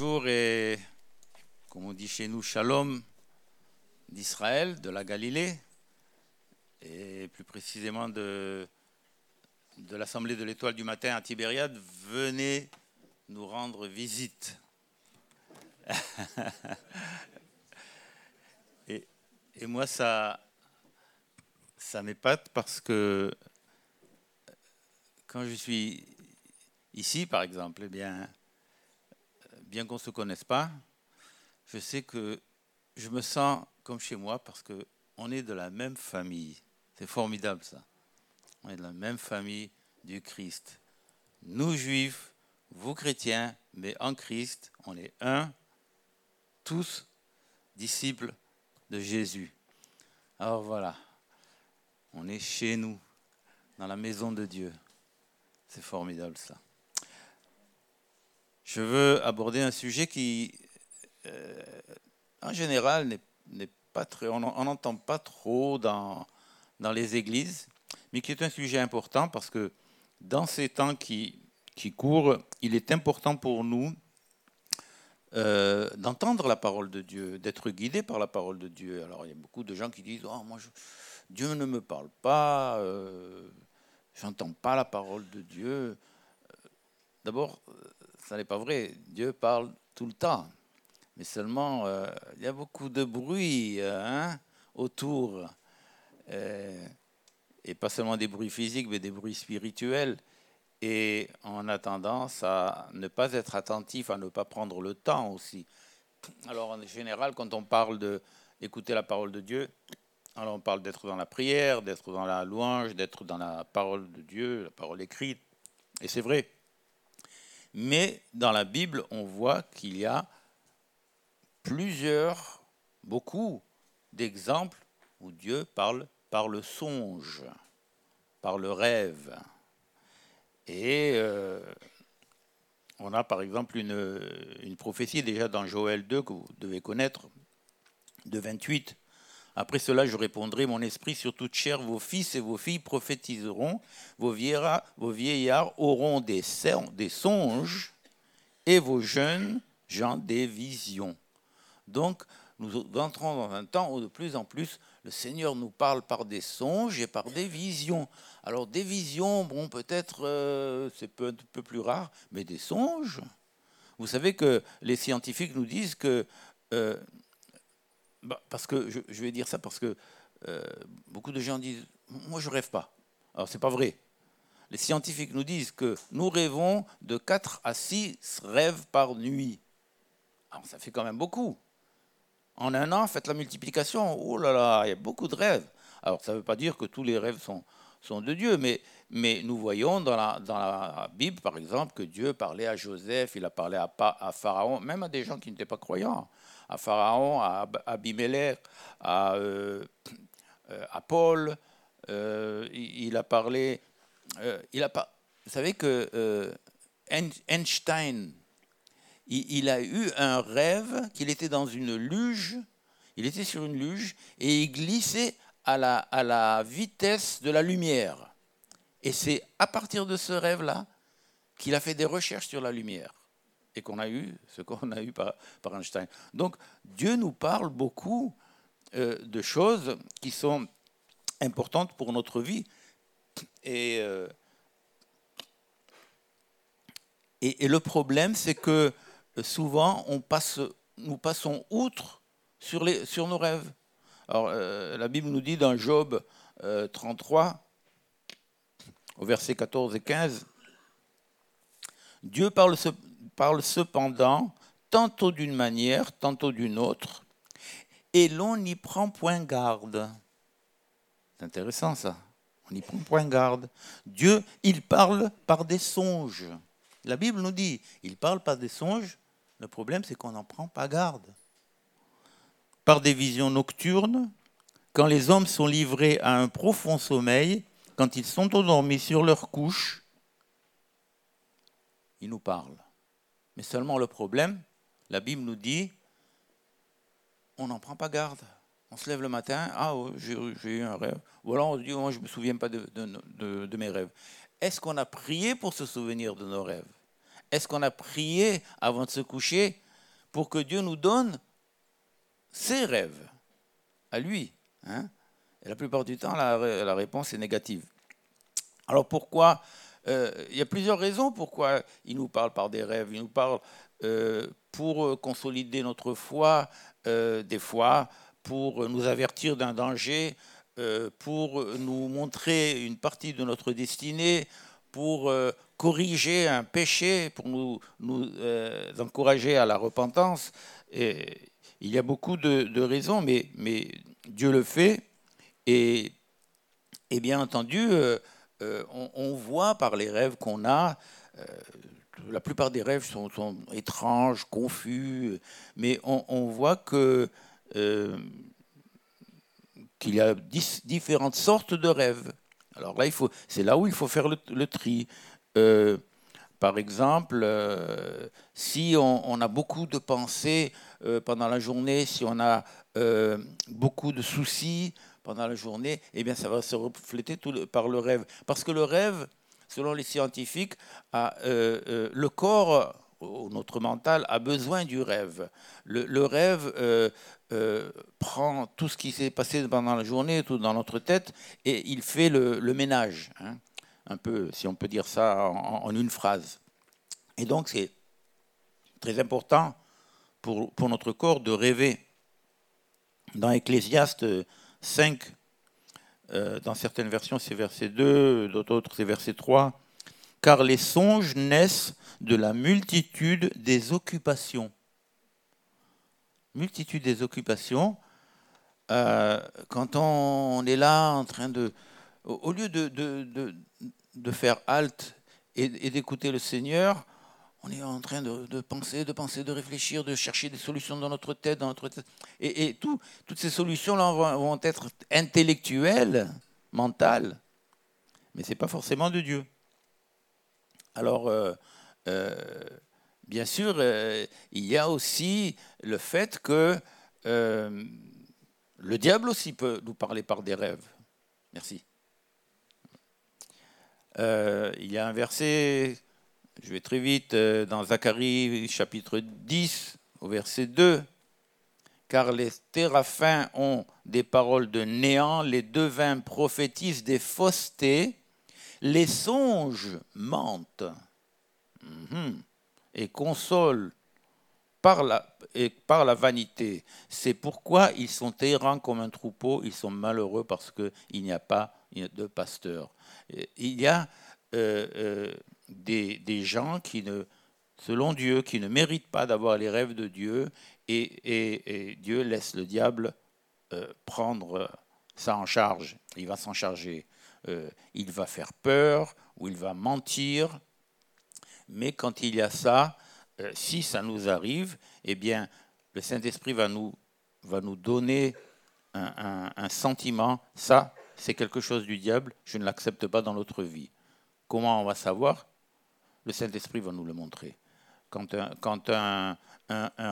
Bonjour et, comme on dit chez nous, shalom d'Israël, de la Galilée, et plus précisément de, de l'Assemblée de l'Étoile du matin à Tibériade. Venez nous rendre visite. et, moi, ça, ça m'épate parce que quand je suis ici, par exemple, eh bien, bien qu'on ne se connaisse pas, je sais que je me sens comme chez moi parce qu'on est de la même famille. C'est formidable ça. On est de la même famille du Christ. Nous juifs, vous chrétiens, mais en Christ, on est un, tous disciples de Jésus. Alors voilà, on est chez nous, dans la maison de Dieu. C'est formidable ça. Je veux aborder un sujet qui, euh, en général, n'est pas très, on n'entend pas trop dans, dans les églises, mais qui est un sujet important parce que dans ces temps qui, qui courent, il est important pour nous euh, d'entendre la parole de Dieu, d'être guidé par la parole de Dieu. Alors il y a beaucoup de gens qui disent oh, moi, Dieu ne me parle pas, euh, j'entends pas la parole de Dieu. D'abord, ça n'est pas vrai. Dieu parle tout le temps. Mais seulement, euh, il y a beaucoup de bruit hein, autour. Euh, et pas seulement des bruits physiques, mais des bruits spirituels. Et on a tendance à ne pas être attentif, à ne pas prendre le temps aussi. Alors en général, quand on parle d'écouter la parole de Dieu, alors on parle d'être dans la prière, d'être dans la louange, d'être dans la parole de Dieu, la parole écrite. Et c'est vrai. Mais dans la Bible, on voit qu'il y a plusieurs, beaucoup d'exemples où Dieu parle par le songe, par le rêve. Et euh, on a par exemple une, une, prophétie déjà dans Joël 2 que vous devez connaître, de 28, après cela, je répondrai, mon esprit sur toute chair, vos fils et vos filles prophétiseront, vos vieillards, auront des, des songes, et vos jeunes gens des visions. Donc, nous entrons dans un temps où de plus en plus, le Seigneur nous parle par des songes et par des visions. Alors, des visions, bon, peut-être euh, c'est un peu plus rare, mais des songes. Vous savez que les scientifiques nous disent que euh, bah, parce que je, vais dire ça parce que euh, beaucoup de gens disent moi je rêve pas. Alors c'est pas vrai. Les scientifiques nous disent que nous rêvons de 4 à 6 rêves par nuit. Alors ça fait quand même beaucoup. En un an, faites la multiplication. Oh là là, il y a beaucoup de rêves. Alors ça ne veut pas dire que tous les rêves sont, sont de Dieu, mais, mais nous voyons dans la, dans la Bible, par exemple, que Dieu parlait à Joseph, il a parlé à, à Pharaon, même à des gens qui n'étaient pas croyants à Pharaon, à Abimelech, à, euh, euh, Paul. Euh, il, a parlé. il a pas, vous savez que Einstein, il, a eu un rêve qu'il était dans une luge. Il était sur une luge et il glissait à la, à la vitesse de la lumière. Et c'est à partir de ce rêve-là qu'il a fait des recherches sur la lumière et qu'on a eu ce qu'on a eu par, Einstein. Donc Dieu nous parle beaucoup euh, de choses qui sont importantes pour notre vie. Et, euh, le problème, c'est que souvent, on passe, nous passons outre sur, nos rêves. Alors, euh, la Bible nous dit dans Job 33, au verset 14 et 15, Dieu parle parle cependant tantôt d'une manière, tantôt d'une autre, et l'on n'y prend point garde. C'est intéressant ça. On n'y prend point garde. Dieu, il parle par des songes. La Bible nous dit, il parle par des songes. Le problème, c'est qu'on n'en prend pas garde. Par des visions nocturnes, quand les hommes sont livrés à un profond sommeil, quand ils sont endormis sur leur couche, il nous parle. Mais seulement le problème, la Bible nous dit, on n'en prend pas garde. On se lève le matin, ah, oh, j'ai eu un rêve. Ou alors on dit, moi, je ne me souviens pas de, de mes rêves. Est-ce qu'on a prié pour se souvenir de nos rêves? Est-ce qu'on a prié avant de se coucher pour que Dieu nous donne ses rêves à lui. Hein? Et la plupart du temps, la, réponse est négative. Alors pourquoi euh, Il y a plusieurs raisons pourquoi il nous parle par des rêves. Il nous parle euh, pour consolider notre foi, euh, des fois, pour nous avertir d'un danger, pour nous montrer une partie de notre destinée, pour corriger un péché, pour nous, encourager à la repentance. Il y a beaucoup de, raisons, mais, Dieu le fait. Et bien entendu, euh, on, voit par les rêves qu'on a, euh, la plupart des rêves sont, étranges, confus, mais on, voit que euh, qu'il y a différentes sortes de rêves. Alors là, il faut, c'est là où il faut faire le, tri. par exemple, si on, a beaucoup de pensées pendant la journée, si on a beaucoup de soucis, pendant la journée, eh bien, ça va se refléter par le rêve. Parce que le rêve, selon les scientifiques, euh, euh, le corps, notre mental, a besoin du rêve. Le, rêve euh, prend tout ce qui s'est passé pendant la journée, tout dans notre tête, et il fait le, ménage. Hein. un peu, si on peut dire ça en, en une phrase. Et donc, c'est très important pour, pour notre corps de rêver. Dans Ecclésiaste 5. Euh, dans certaines versions, c'est verset 2, d'autres, c'est verset 3. Car les songes naissent de la multitude des occupations. Multitude des occupations. Euh, quand on est là en train de. Au lieu de, de, de, faire halte et d'écouter le Seigneur, on est en train de, penser, de penser, de réfléchir, de chercher des solutions dans notre tête, dans notre tête. Et, toutes ces solutions-là vont, être intellectuelles, mentales, mais ce n'est pas forcément de Dieu. Alors, euh, euh, bien sûr, euh, il y a aussi le fait que le diable aussi peut nous parler par des rêves. Merci. il y a un verset je vais très vite euh, dans Zacharie chapitre 10 au verset 2. Car les téraphins ont des paroles de néant, les devins prophétisent des faussetés, les songes mentent mhm. et consolent par la, vanité. C'est pourquoi ils sont errants comme un troupeau, ils sont malheureux parce qu'il n'y a pas de pasteur. Il y a euh, euh, des, gens qui ne, selon Dieu, qui ne méritent pas d'avoir les rêves de Dieu, et, Dieu laisse le diable euh, prendre ça en charge. Il va s'en charger. Euh, il va faire peur ou il va mentir. Mais quand il y a ça, euh, si ça nous arrive, eh bien, le Saint-Esprit va nous, va nous donner un sentiment. Ça, c'est quelque chose du diable. Je ne l'accepte pas dans notre vie. Comment on va savoir? Le Saint-Esprit va nous le montrer. Quand un,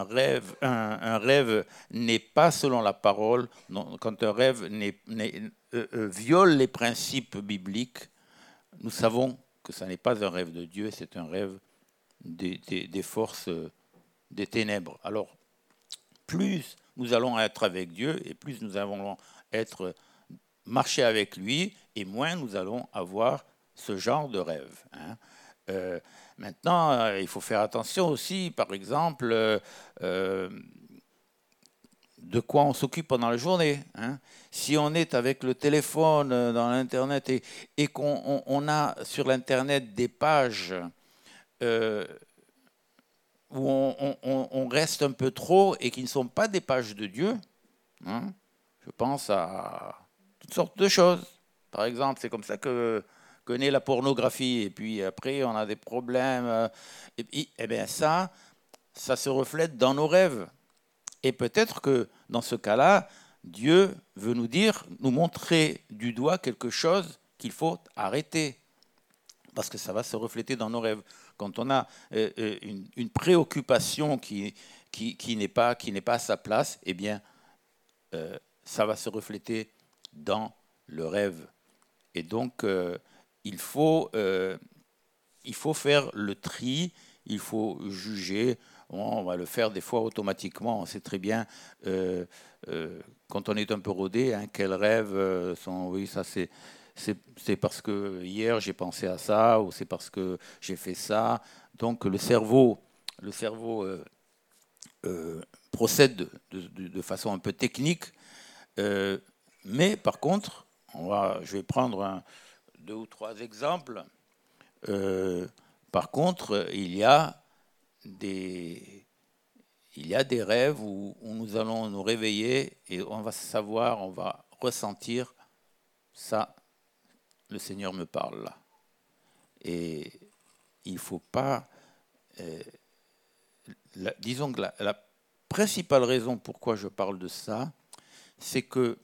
rêve, n'est pas selon la parole, quand un rêve euh, euh, viole les principes bibliques, nous savons que ce n'est pas un rêve de Dieu, c'est un rêve des, forces des ténèbres. Alors, plus nous allons être avec Dieu et plus nous allons être marcher avec lui, et moins nous allons avoir ce genre de rêve. Hein. Euh, maintenant, euh, il faut faire attention aussi, par exemple, euh, de quoi on s'occupe pendant la journée. Hein. Si on est avec le téléphone dans l'Internet et, qu'on a sur l'Internet des pages où on, reste un peu trop et qui ne sont pas des pages de Dieu, hein, je pense à toutes sortes de choses. Par exemple, c'est comme ça que connaît la pornographie et puis après on a des problèmes. Euh, et, eh bien ça, ça se reflète dans nos rêves. Et peut-être que dans ce cas-là, Dieu veut nous dire, nous montrer du doigt quelque chose qu'il faut arrêter. Parce que ça va se refléter dans nos rêves. Quand on a euh, euh, une, préoccupation qui, qui, qui n'est pas, pas à sa place, eh bien, ça va se refléter dans le rêve. Et donc, il faut, euh, il faut faire le tri, il faut juger. on va le faire des fois automatiquement. On sait très bien, euh, euh, quand on est un peu rodé, hein, quels rêves sont. Oui, ça c'est. C'est parce que hier j'ai pensé à ça, ou c'est parce que j'ai fait ça. Donc le cerveau, le cerveau procède de, façon un peu technique. mais par contre, on va, je vais prendre deux ou trois exemples. par contre, il y a des, il y a des rêves où, nous allons nous réveiller et on va savoir, on va ressentir ça, le Seigneur me parle là. Et il ne faut pas... Euh, disons que la, principale raison pourquoi je parle de ça, c'est que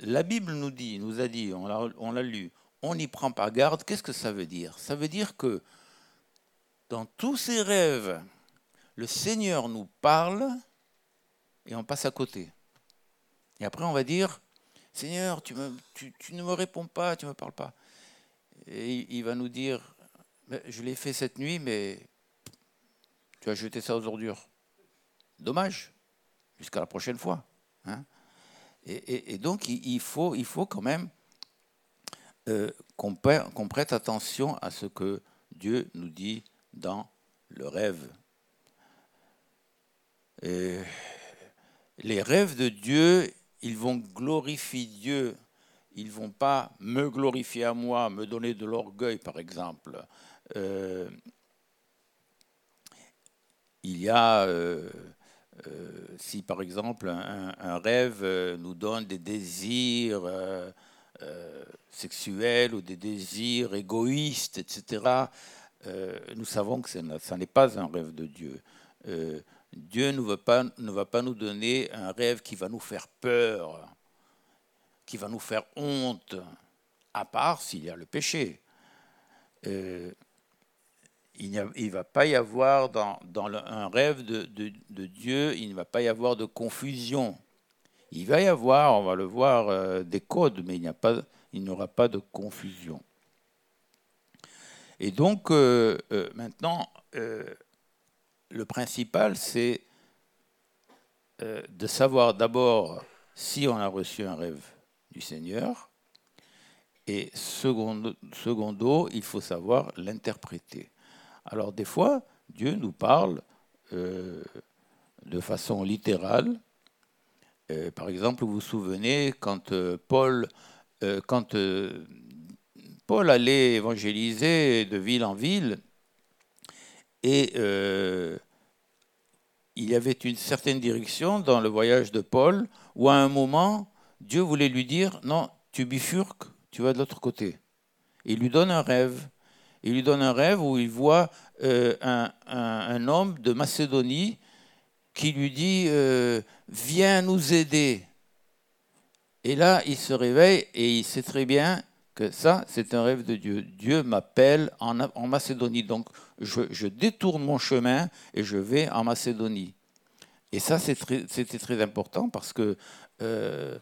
la Bible nous dit, nous a dit, on l'a lu, on n'y prend pas garde. Qu'est-ce que ça veut dire? Ça veut dire que dans tous ces rêves, le Seigneur nous parle et on passe à côté. Et après, on va dire, Seigneur, tu, ne me réponds pas, tu ne me parles pas. Et il va nous dire, je l'ai fait cette nuit, mais tu as jeté ça aux ordures. Dommage, jusqu'à la prochaine fois. Hein. Et, donc, il faut, quand même euh, qu'on prête attention à ce que Dieu nous dit dans le rêve. Les rêves de Dieu, ils vont glorifier Dieu. Ils vont pas me glorifier à moi, me donner de l'orgueil, par exemple. Euh, il y a, euh, si par exemple un, rêve nous donne des désirs sexuels ou des désirs égoïstes, etc., euh, nous savons que ça n'est pas un rêve de Dieu. Euh, Dieu ne, va pas nous donner un rêve qui va nous faire peur, qui va nous faire honte, à part s'il y a le péché. Euh, il ne va pas y avoir dans, un rêve de, Dieu, il ne va pas y avoir de confusion. Il va y avoir, on va le voir, des codes, mais il n'y aura pas de confusion. Et donc, euh, euh, maintenant, euh, le principal, c'est de savoir d'abord si on a reçu un rêve du Seigneur, et secondo il faut savoir l'interpréter. Alors des fois, Dieu nous parle de façon littérale. par exemple, vous vous souvenez quand Paul, quand Paul allait évangéliser de ville en ville et euh, il y avait une certaine direction dans le voyage de Paul où à un moment, Dieu voulait lui dire, non, tu bifurques, tu vas de l'autre côté. il lui donne un rêve. Il lui donne un rêve où il voit euh, un, homme de Macédonie qui lui dit, euh, viens nous aider. Et là, il se réveille et il sait très bien ça, c'est un rêve de Dieu. Dieu m'appelle en, Macédonie. Donc, je, détourne mon chemin et je vais en Macédonie. Et ça, c'était très, important parce que euh,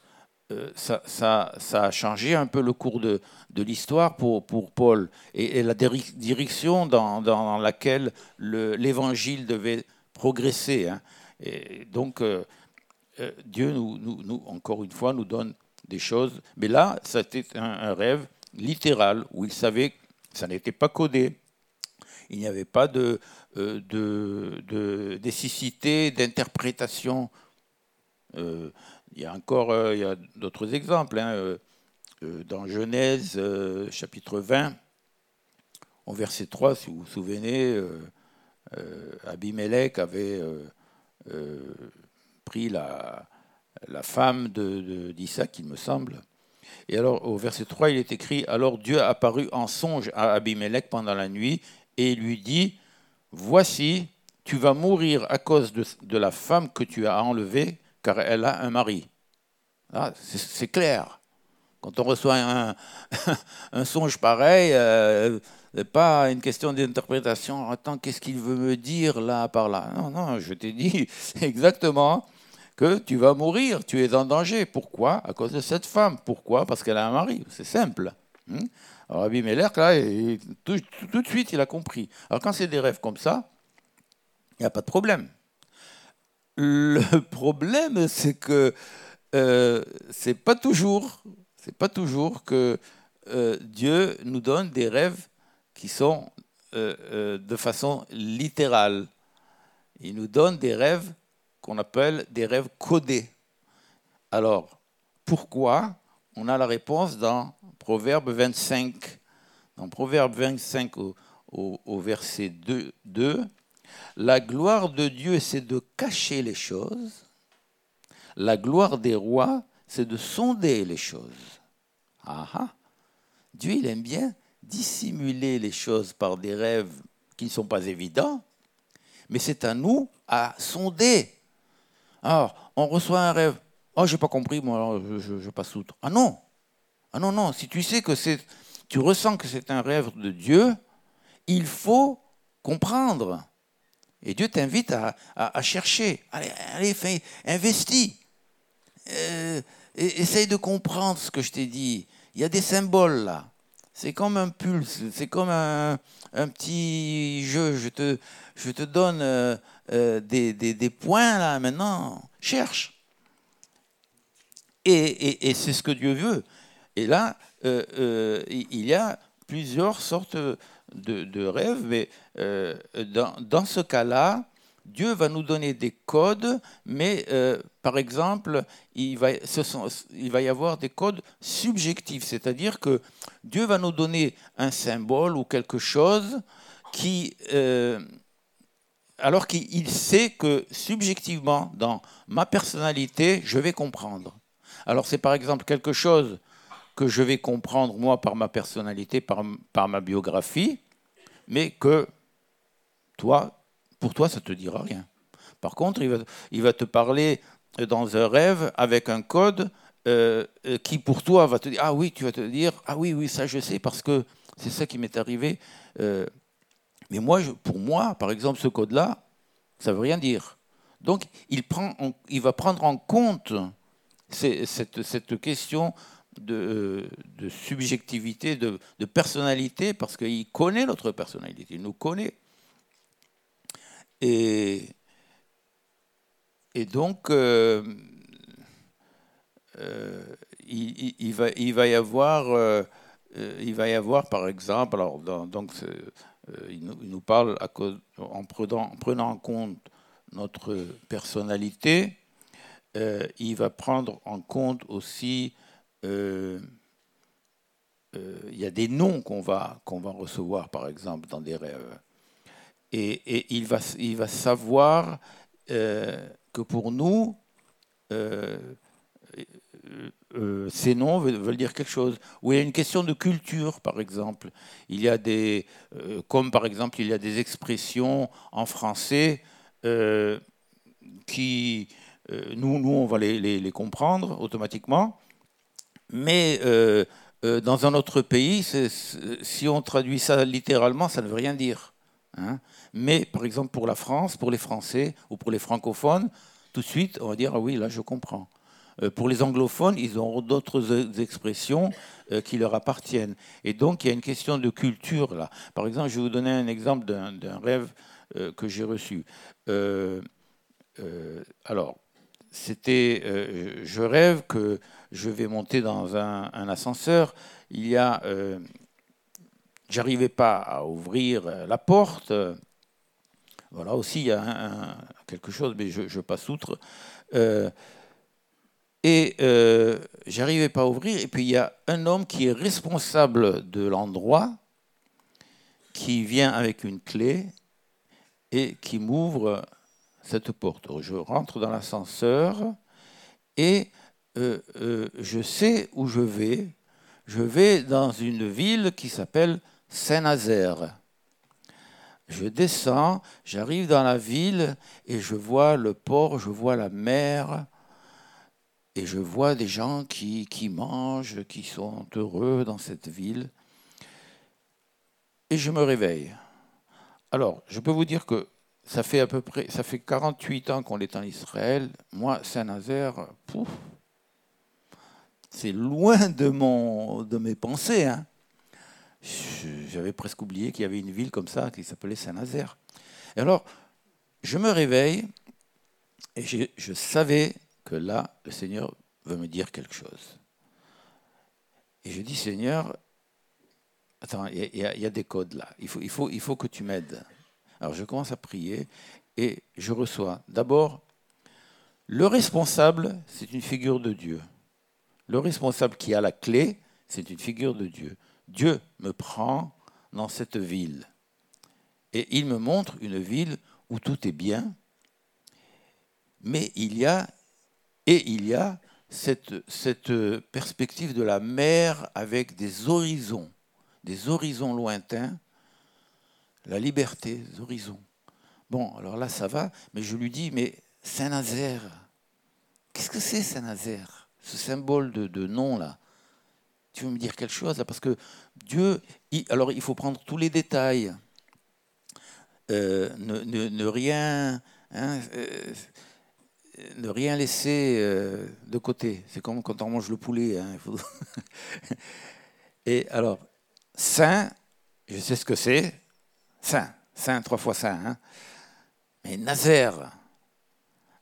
euh, ça, a changé un peu le cours de, l'histoire pour, Paul et, la direction dans, laquelle l'évangile devait progresser. Hein. Et donc, euh, Dieu, nous, encore une fois, nous donne des choses. Mais là, c'était un, rêve littéral où il savait que ça n'était pas codé. Il n'y avait pas de, euh, de, nécessité d'interprétation. Euh, il y a encore euh, d'autres exemples. Hein, dans Genèse, chapitre 20, au verset 3, si vous vous souvenez, Abimelech avait pris la, la femme d'Isaac, de, il me semble. Et alors, au verset 3, il est écrit Alors Dieu apparut en songe à Abimelech pendant la nuit et lui dit Voici, tu vas mourir à cause de, la femme que tu as enlevée, car elle a un mari. Ah, c'est clair. Quand on reçoit un, songe pareil, euh, pas une question d'interprétation. Attends, qu'est-ce qu'il veut me dire là par là Non, non, je t'ai dit exactement que tu vas mourir, tu es en danger. Pourquoi? À cause de cette femme. Pourquoi? Parce qu'elle a un mari. C'est simple. Hmm? Alors Abimelech, là, tout, de suite, il a compris. Alors quand c'est des rêves comme ça, Il n'y a pas de problème. Le problème, c'est que euh, c'est pas toujours, c'est pas toujours que euh, Dieu nous donne des rêves qui sont euh, euh, de façon littérale. Il nous donne des rêves qu'on appelle des rêves codés. Alors, pourquoi On a la réponse dans Proverbe 25. Dans Proverbe 25 au, au verset 2, 2, la gloire de Dieu, c'est de cacher les choses. La gloire des rois, c'est de sonder les choses. Ah, ah. Dieu, il aime bien dissimuler les choses par des rêves qui ne sont pas évidents, mais c'est à nous à sonder. Alors, on reçoit un rêve. Oh, j'ai pas compris, moi, je, je, passe outre. Ah non Ah non, non. Si tu sais que c'est. Tu ressens que c'est un rêve de Dieu, il faut comprendre. Et Dieu t'invite à, à, chercher. Allez, allez fais, investis. Euh, essaye de comprendre ce que je t'ai dit. Il y a des symboles là. C'est comme un pulse, c'est comme un, un, petit jeu. Je te, je te donne euh, euh, des, des, points là maintenant. Cherche. Et, et, c'est ce que Dieu veut. Et là, il y a plusieurs sortes de, rêves, mais dans, dans, ce cas-là, Dieu va nous donner des codes, mais euh, par exemple, il va, il va, y avoir des codes subjectifs, c'est-à-dire que Dieu va nous donner un symbole ou quelque chose qui, euh, alors qu'il sait que subjectivement, dans ma personnalité, je vais comprendre. Alors c'est par exemple quelque chose que je vais comprendre moi par ma personnalité, par, ma biographie, mais que toi, pour toi, ça ne te dira rien. Par contre, il va, te parler dans un rêve avec un code euh, qui, pour toi, va te dire Ah oui, tu vas te dire Ah oui, oui, ça je sais parce que c'est ça qui m'est arrivé. Euh, mais moi, pour moi, par exemple, ce code-là, ça ne veut rien dire. Donc, il, prend, il va prendre en compte cette question de, de subjectivité, de, personnalité, parce qu'il connaît notre personnalité, il nous connaît. Et, et donc, euh, euh, il, va, il, va, y avoir, euh, il va y avoir, par exemple, alors, donc, il nous, parle en, prenant, en, prenant, en compte notre personnalité, il va prendre en compte aussi il y a des noms qu'on va, qu'on va recevoir, par exemple, dans des rêves et, il, va, il va savoir euh, que pour nous, euh, euh, ces noms veulent, dire quelque chose. Ou il y a une question de culture, par exemple. Il y a des, comme par exemple, il y a des expressions en français qui, nous, nous, on va les, les comprendre automatiquement, mais dans un autre pays, si on traduit ça littéralement, ça ne veut rien dire. Hein. Mais par exemple pour la France, pour les Français ou pour les francophones, tout de suite on va dire ah oui là je comprends. Euh, pour les anglophones, ils auront d'autres e-, expressions euh, qui leur appartiennent. Et donc il y a une question de culture là. Par exemple, je vais vous donner un exemple d'un rêve euh, que j'ai reçu. alors, c'était, je rêve que je vais monter dans un, ascenseur. Il y a J'arrivais pas à ouvrir la porte. Voilà aussi, il y a quelque chose, mais je, passe outre. Euh, et euh, j'arrivais pas à ouvrir. Et puis il y a un homme qui est responsable de l'endroit, qui vient avec une clé et qui m'ouvre cette porte. Je rentre dans l'ascenseur et euh, euh, je sais où je vais. Je vais dans une ville qui s'appelle Saint-Nazaire. Je descends, j'arrive dans la ville et je vois le port, je vois la mer et je vois des gens qui, qui mangent, qui sont heureux dans cette ville. Et je me réveille. Alors, je peux vous dire que ça fait à peu près, ça fait 48 ans qu'on est en Israël. Moi, Saint-Nazaire, c'est loin de, mes pensées. Hein. J'avais presque oublié qu'il y avait une ville comme ça qui s'appelait Saint-Nazaire. Et alors, je me réveille et je, savais que là, le Seigneur veut me dire quelque chose. Et je dis, Seigneur, attends, il y, a des codes là, il faut que tu m'aides. Alors je commence à prier et je reçois d'abord, le responsable, c'est une figure de Dieu. Le responsable qui a la clé, c'est une figure de Dieu. Dieu me prend dans cette ville. Et il me montre une ville où tout est bien, mais il y a, et il y a cette, cette perspective de la mer avec des horizons, des horizons lointains, la liberté, des horizons. Bon, alors là, ça va, mais je lui dis, mais Saint-Nazaire, qu'est-ce que c'est Saint-Nazaire? Ce symbole de, nom, là tu veux me dire quelque chose Parce que Dieu, alors il faut prendre tous les détails, euh, ne, rien, hein, euh, ne rien laisser euh, de côté. C'est comme quand on mange le poulet. Hein, Et alors, saint, je sais ce que c'est, saint, saint, trois fois saint. Hein. Mais Nazaire,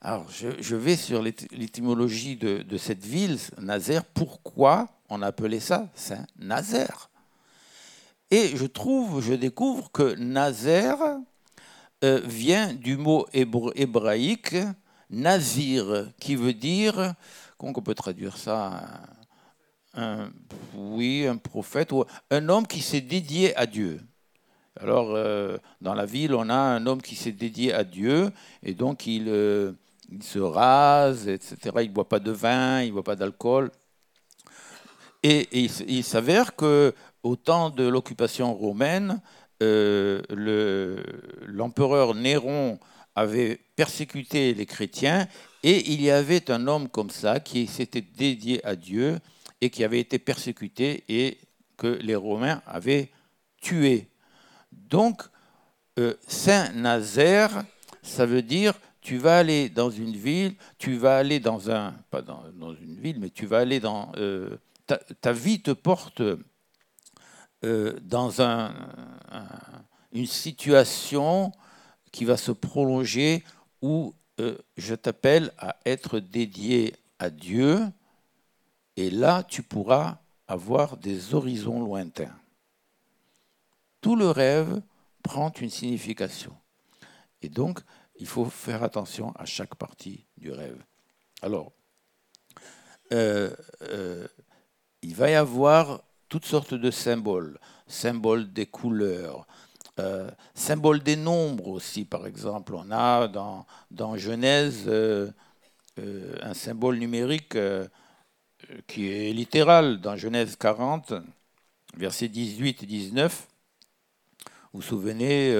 alors je, vais sur l'étymologie de, cette ville, Nazaire, pourquoi on appelait ça Saint-Nazaire? Et je trouve, je découvre que Nazaire euh, vient du mot hébraïque Nazir, qui veut dire, comment on peut traduire ça? Oui, un prophète, ou un homme qui s'est dédié à Dieu. Alors, euh, dans la ville, on a un homme qui s'est dédié à Dieu, et donc il, euh, il se rase, etc. Il ne boit pas de vin, il ne boit pas d'alcool. Et, il, s'avère que au temps de l'occupation romaine, euh, l'empereur Néron avait persécuté les chrétiens et il y avait un homme comme ça qui s'était dédié à Dieu et qui avait été persécuté et que les Romains avaient tué. Donc, euh, Saint Nazaire, ça veut dire tu vas aller dans une ville, tu vas aller dans un, pas dans, une ville, mais tu vas aller dans, euh, ta, vie te porte euh, dans un, une situation qui va se prolonger où euh, je t'appelle à être dédié à Dieu, et là tu pourras avoir des horizons lointains. Tout le rêve prend une signification. Et donc, il faut faire attention à chaque partie du rêve. Alors, euh, il va y avoir toutes sortes de symboles, symboles des couleurs, euh, symboles des nombres aussi, par exemple. On a dans, dans Genèse euh, euh, un symbole numérique qui est littéral. Dans Genèse 40, versets 18 et 19, vous vous souvenez,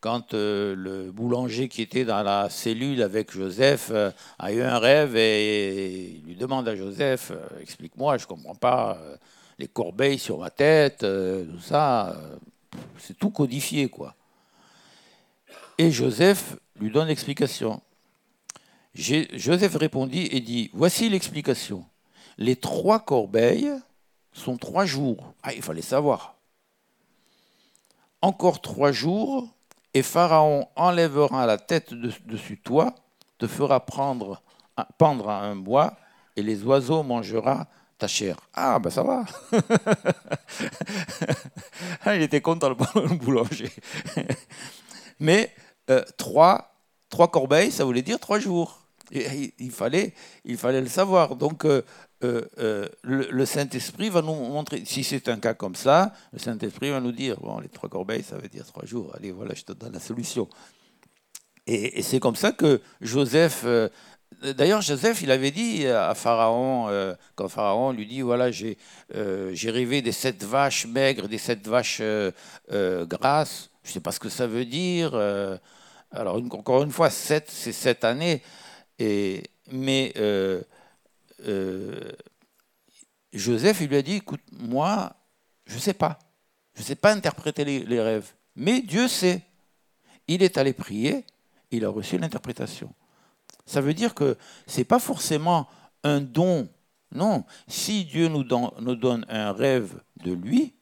quand euh, le boulanger qui était dans la cellule avec Joseph euh, a eu un rêve et, il lui demande à Joseph, euh, explique-moi, je ne comprends pas, les corbeilles sur ma tête, tout ça, c'est tout codifié, quoi. Et Joseph lui donne l'explication. Joseph répondit et dit, voici l'explication. Les trois corbeilles sont trois jours. Ah, il fallait savoir. Encore trois jours, Pharaon enlèvera la tête de, dessus toi, te fera pendre à un bois, et les oiseaux mangera ta chair. Ah, ben ça va. Ah, il était content le boulanger. Mais euh, trois, corbeilles, ça voulait dire trois jours. Il, fallait, il fallait le savoir. Donc, euh, euh, euh, le, Saint-Esprit va nous montrer, si c'est un cas comme ça, le Saint-Esprit va nous dire, bon, les trois corbeilles, ça veut dire trois jours, allez, voilà, je te donne la solution. Et, c'est comme ça que Joseph, euh, d'ailleurs Joseph, il avait dit à Pharaon, quand Pharaon lui dit, voilà, j'ai rêvé des sept vaches maigres, des sept vaches grasses, je ne sais pas ce que ça veut dire. alors, encore une fois, sept, c'est sept années, et, mais euh, Joseph, il lui a dit, écoute, moi, je ne sais pas. Je ne sais pas interpréter les, rêves. Mais Dieu sait. Il est allé prier, il a reçu l'interprétation. Ça veut dire que ce n'est pas forcément un don. Non, si Dieu nous, donne un rêve de lui,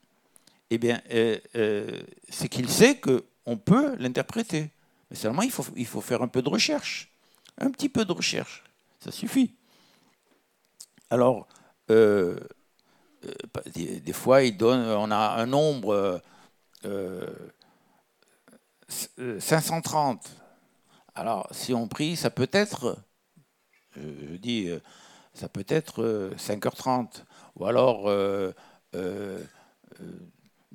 eh bien, euh, euh, c'est qu'il sait qu'on peut l'interpréter. Mais seulement, il faut, il faut faire un peu de recherche. Un petit peu de recherche. Ça suffit. Alors, euh, euh, des, fois, on a un nombre 530. Euh, Alors, si on prie, ça peut être, je, dis, ça peut être 5h30. Ou alors,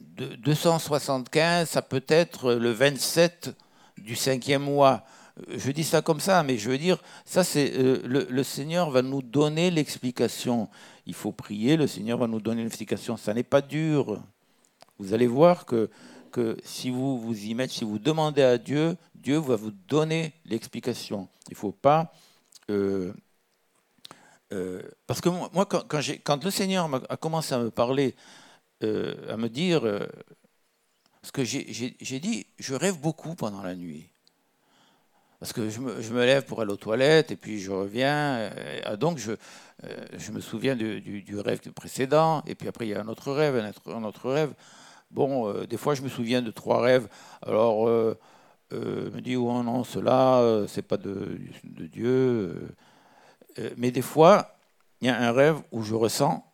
275, ça peut être le 27 du cinquième mois. Je dis ça comme ça, mais je veux dire, ça c'est euh, le, Seigneur va nous donner l'explication. Il faut prier, le Seigneur va nous donner l'explication. Ça n'est pas dur. Vous allez voir que, que si vous vous y mettez, si vous demandez à Dieu, Dieu va vous donner l'explication. Il ne faut pas... Euh, euh, parce que moi, quand, le Seigneur a commencé à me parler, à me dire, parce que j'ai dit, je rêve beaucoup pendant la nuit. Parce que je me, lève pour aller aux toilettes et puis je reviens. Euh, donc je, euh, je me souviens du, rêve précédent. Et puis après, il y a un autre rêve, un autre, rêve. Bon, euh, des fois, je me souviens de trois rêves. Alors, je me dis, oh non, cela, c'est pas de, Dieu. mais des fois, il y a un rêve où je ressens,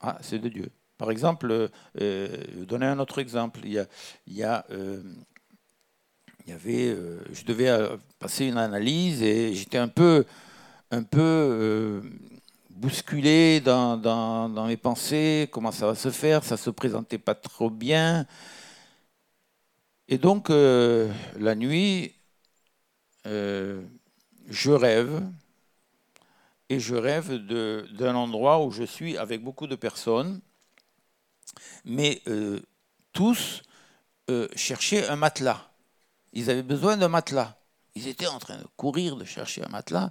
ah, c'est de Dieu. Par exemple, je vais donner un autre exemple. Il y a il y avait, euh, je devais euh, passer une analyse et j'étais un peu, un peu euh, bousculé dans, dans, dans, mes pensées, comment ça va se faire, ça se présentait pas trop bien. Et donc, la nuit, je rêve, et je rêve d'un endroit où je suis avec beaucoup de personnes, mais tous cherchaient un matelas. Ils avaient besoin d'un matelas. Ils étaient en train de courir, de chercher un matelas.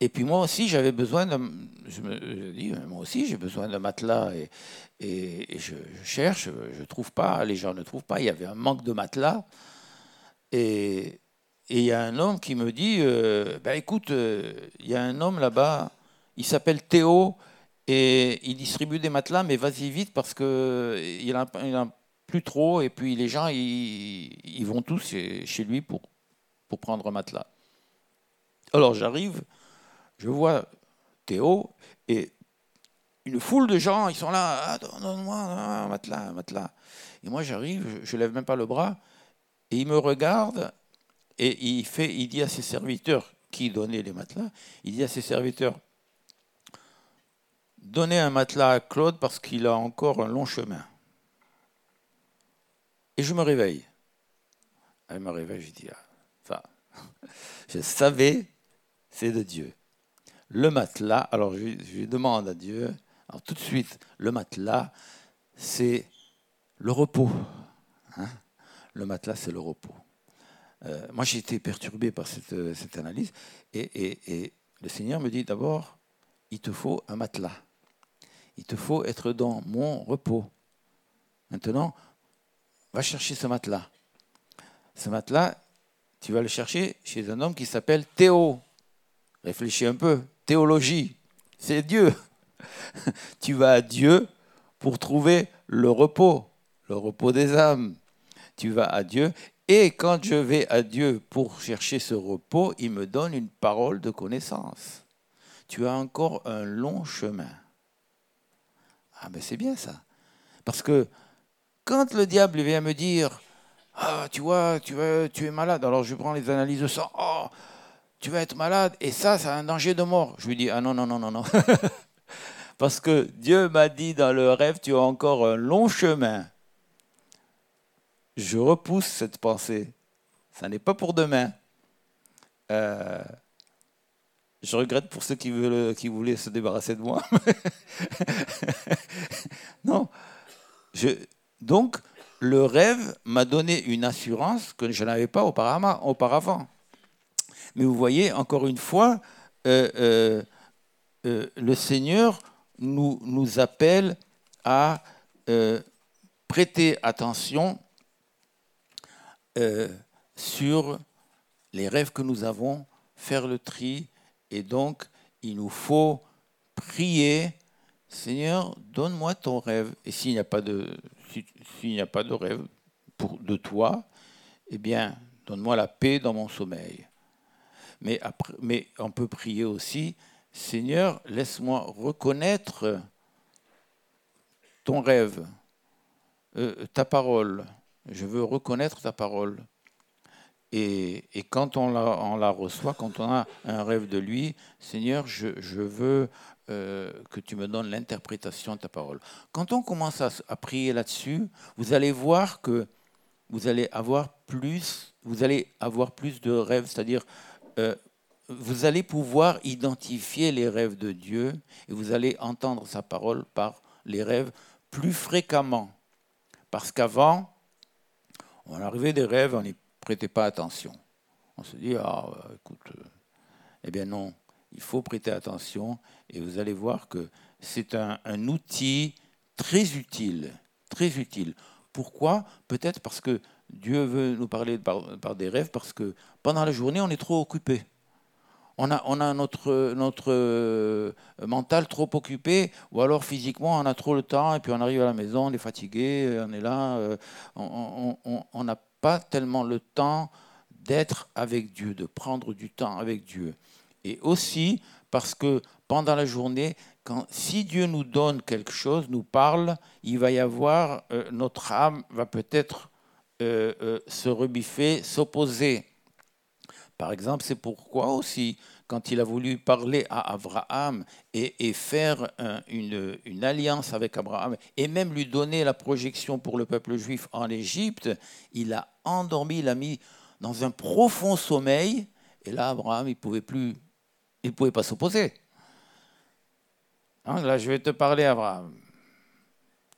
Et puis moi aussi, j'avais besoin de. Je me dis, moi aussi, j'ai besoin d'un matelas. Et, je, cherche, je ne trouve pas, les gens ne trouvent pas. Il y avait un manque de matelas. Et il y a un homme qui me dit euh, ben écoute, euh, il y a un homme là-bas, il s'appelle Théo, et il distribue des matelas, mais vas-y vite parce qu'il a, il plus trop, et puis les gens, ils, vont tous chez lui pour, prendre un matelas. Alors j'arrive, je vois Théo, et une foule de gens, ils sont là, ah, donne-moi un matelas, matelas. Et moi j'arrive, je ne lève même pas le bras, et il me regarde, et il, fait, il dit à ses serviteurs qui donnaient les matelas, il dit à ses serviteurs, donnez un matelas à Claude parce qu'il a encore un long chemin. Et je me réveille. Elle me réveille, je dis, ah, enfin, je savais, c'est de Dieu. Le matelas, alors je, demande à Dieu, alors tout de suite, le matelas, c'est le repos. Hein. le matelas, c'est le repos. Euh, moi, j'ai été perturbé par cette, cette analyse. Et, le Seigneur me dit d'abord, il te faut un matelas. Il te faut être dans mon repos. Maintenant, va chercher ce matelas. Ce matelas, tu vas le chercher chez un homme qui s'appelle Théo. Réfléchis un peu. Théologie, c'est Dieu. tu vas à Dieu pour trouver le repos, le repos des âmes. Tu vas à Dieu et quand je vais à Dieu pour chercher ce repos, il me donne une parole de connaissance. Tu as encore un long chemin. Ah ben c'est bien ça. Parce que quand le diable vient me dire Ah, tu vois, tu, tu es malade, alors je prends les analyses de sang Oh, tu vas être malade, et ça, c'est un danger de mort. Je lui dis Ah non, non, non, non, non. Parce que Dieu m'a dit dans le rêve Tu as encore un long chemin. Je repousse cette pensée. Ça n'est pas pour demain. Euh, je regrette pour ceux qui, qui voulaient se débarrasser de moi. non, je, donc, le rêve m'a donné une assurance que je n'avais pas auparavant. Mais vous voyez, encore une fois, euh, euh, euh, le Seigneur nous, nous appelle à prêter attention sur les rêves que nous avons, faire le tri, et donc il nous faut prier, Seigneur, donne-moi ton rêve. Et s'il n'y a pas de s'il n'y a pas de rêve pour, de toi, eh bien, donne-moi la paix dans mon sommeil. Mais, on peut prier aussi, Seigneur, laisse-moi reconnaître ton rêve, euh, ta parole. Je veux reconnaître ta parole. Et, quand on la, reçoit, quand on a un rêve de lui, Seigneur, je, veux euh, que tu me donnes l'interprétation de ta parole. Quand on commence à, prier là-dessus, vous allez voir que vous allez avoir plus, vous allez avoir plus de rêves, c'est-à-dire euh, vous allez pouvoir identifier les rêves de Dieu et vous allez entendre sa parole par les rêves plus fréquemment. Parce qu'avant, on arrivait des rêves, on n'y prêtait pas attention. On se dit, ah, écoute, euh, eh bien non, il faut prêter attention et vous allez voir que c'est un, outil très utile, très utile. Pourquoi? Peut-être parce que Dieu veut nous parler par, des rêves, parce que pendant la journée, on est trop occupé on a, notre, notre euh, mental trop occupé, ou alors physiquement, on a trop le temps, et puis on arrive à la maison, on est fatigué, on est là, euh, on n'a pas tellement le temps d'être avec Dieu, de prendre du temps avec Dieu. Et aussi parce que pendant la journée, quand, si Dieu nous donne quelque chose, nous parle, il va y avoir, notre âme va peut-être se rebiffer, s'opposer. Par exemple, c'est pourquoi aussi, quand il a voulu parler à Abraham et, faire une, alliance avec Abraham, et même lui donner la projection pour le peuple juif en Égypte, il a endormi, il l'a mis dans un profond sommeil, et là, Abraham, il ne pouvait plus, il pouvait pas s'opposer. Hein, là, je vais te parler, Abraham.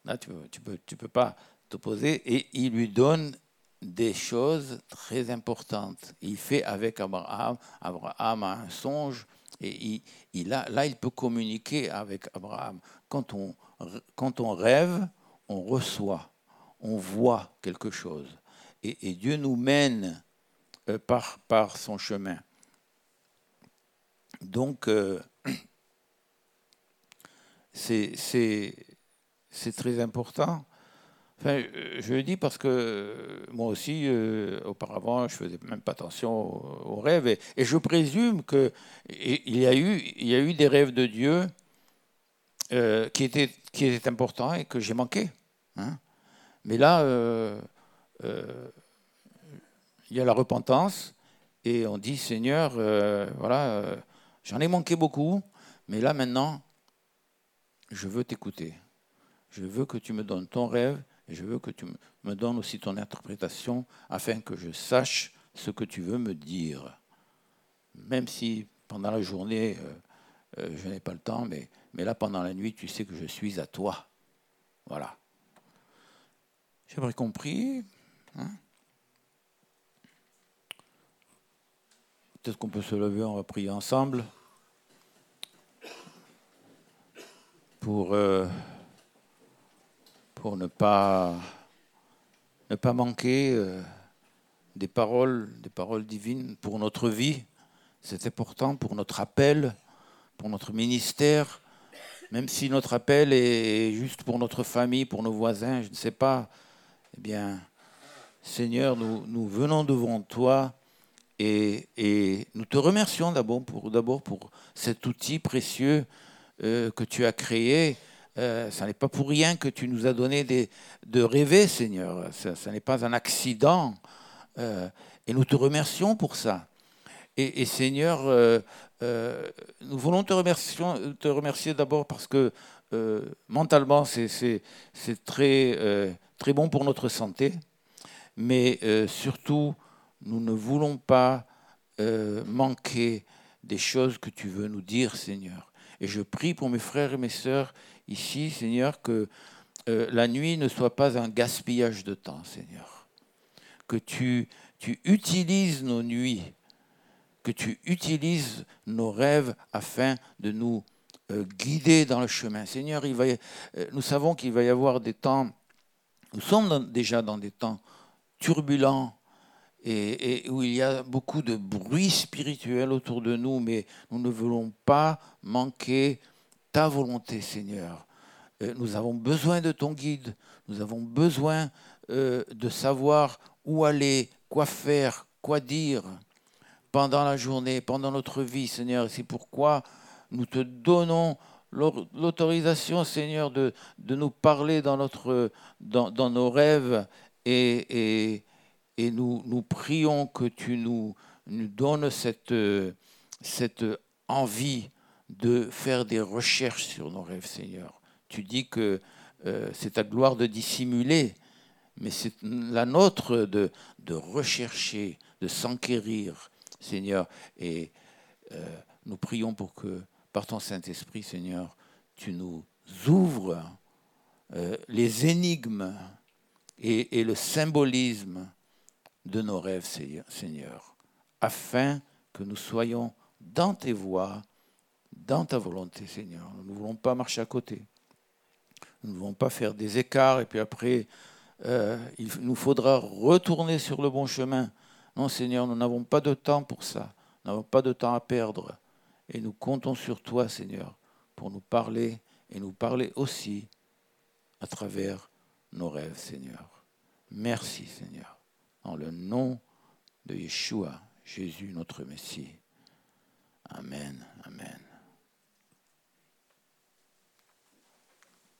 Là, tu ne peux, tu peux pas t'opposer, et il lui donne des choses très importantes. Il fait avec Abraham, Abraham a un songe, et il, là, il peut communiquer avec Abraham. Quand on, quand on rêve, on reçoit, on voit quelque chose. Et, Dieu nous mène euh, par son chemin. Donc, euh, c'est très important. Enfin, je le dis parce que euh, moi aussi, euh, auparavant, je faisais même pas attention aux, rêves, et, je présume qu'il y, a eu, y a eu des rêves de Dieu euh, qui, étaient, qui étaient importants et que j'ai manqué. Hein. Mais là, il y a la repentance, et on dit, Seigneur, voilà, j'en ai manqué beaucoup, mais là maintenant, je veux t'écouter. Je veux que tu me donnes ton rêve et je veux que tu me donnes aussi ton interprétation afin que je sache ce que tu veux me dire. Même si pendant la journée, euh, euh, je n'ai pas le temps, mais, mais là, pendant la nuit, tu sais que je suis à toi. Voilà. J'aimerais compris. Hein Peut-être qu'on peut se lever, on va prier ensemble. Pour. Euh, pour ne pas, ne pas manquer euh, des paroles, des paroles divines pour notre vie. C'est important pour notre appel, pour notre ministère, même si notre appel est juste pour notre famille, pour nos voisins, je ne sais pas. Eh bien, Seigneur, nous, nous venons devant toi et, et nous te remercions d'abord pour, d'abord pour cet outil précieux euh, que tu as créé euh, ce n'est pas pour rien que tu nous as donné de rêver, Seigneur. Ce, n'est pas un accident. Euh, et nous te remercions pour ça. Et, Seigneur, euh, nous voulons te remercier, d'abord parce que mentalement, c'est très bon pour notre santé. Mais surtout, nous ne voulons pas manquer des choses que tu veux nous dire, Seigneur. Et je prie pour mes frères et mes sœurs ici, Seigneur, que euh, la nuit ne soit pas un gaspillage de temps, Seigneur. Que tu, utilises nos nuits, que tu utilises nos rêves afin de nous euh, guider dans le chemin. Seigneur, euh, nous savons qu'il va y avoir des temps, nous sommes déjà dans des temps turbulents, et, où il y a beaucoup de bruit spirituel autour de nous, mais nous ne voulons pas manquer ta volonté, Seigneur. Euh, nous avons besoin de ton guide, nous avons besoin euh, de savoir où aller, quoi faire, quoi dire pendant la journée, pendant notre vie, Seigneur. C'est pourquoi nous te donnons l'autorisation, Seigneur, de, de, nous parler dans, notre, dans, dans nos rêves et, et, et nous, nous, prions que tu nous, nous donnes cette, cette envie de faire des recherches sur nos rêves, Seigneur. Tu dis que euh, c'est ta gloire de dissimuler, mais c'est la nôtre de, de rechercher, de s'enquérir, Seigneur. Et euh, nous prions pour que, par ton Saint-Esprit, Seigneur, tu nous ouvres euh, les énigmes et, et, le symbolisme de nos rêves, Seigneur, afin que nous soyons dans tes voies, dans ta volonté, Seigneur. Nous ne voulons pas marcher à côté. Nous ne voulons pas faire des écarts et puis après, euh, il nous faudra retourner sur le bon chemin. Non, Seigneur, nous n'avons pas de temps pour ça. Nous n'avons pas de temps à perdre. Et nous comptons sur toi, Seigneur, pour nous parler et nous parler aussi à travers nos rêves, Seigneur. Merci, Seigneur dans le nom de Yeshua, Jésus notre Messie. Amen, amen.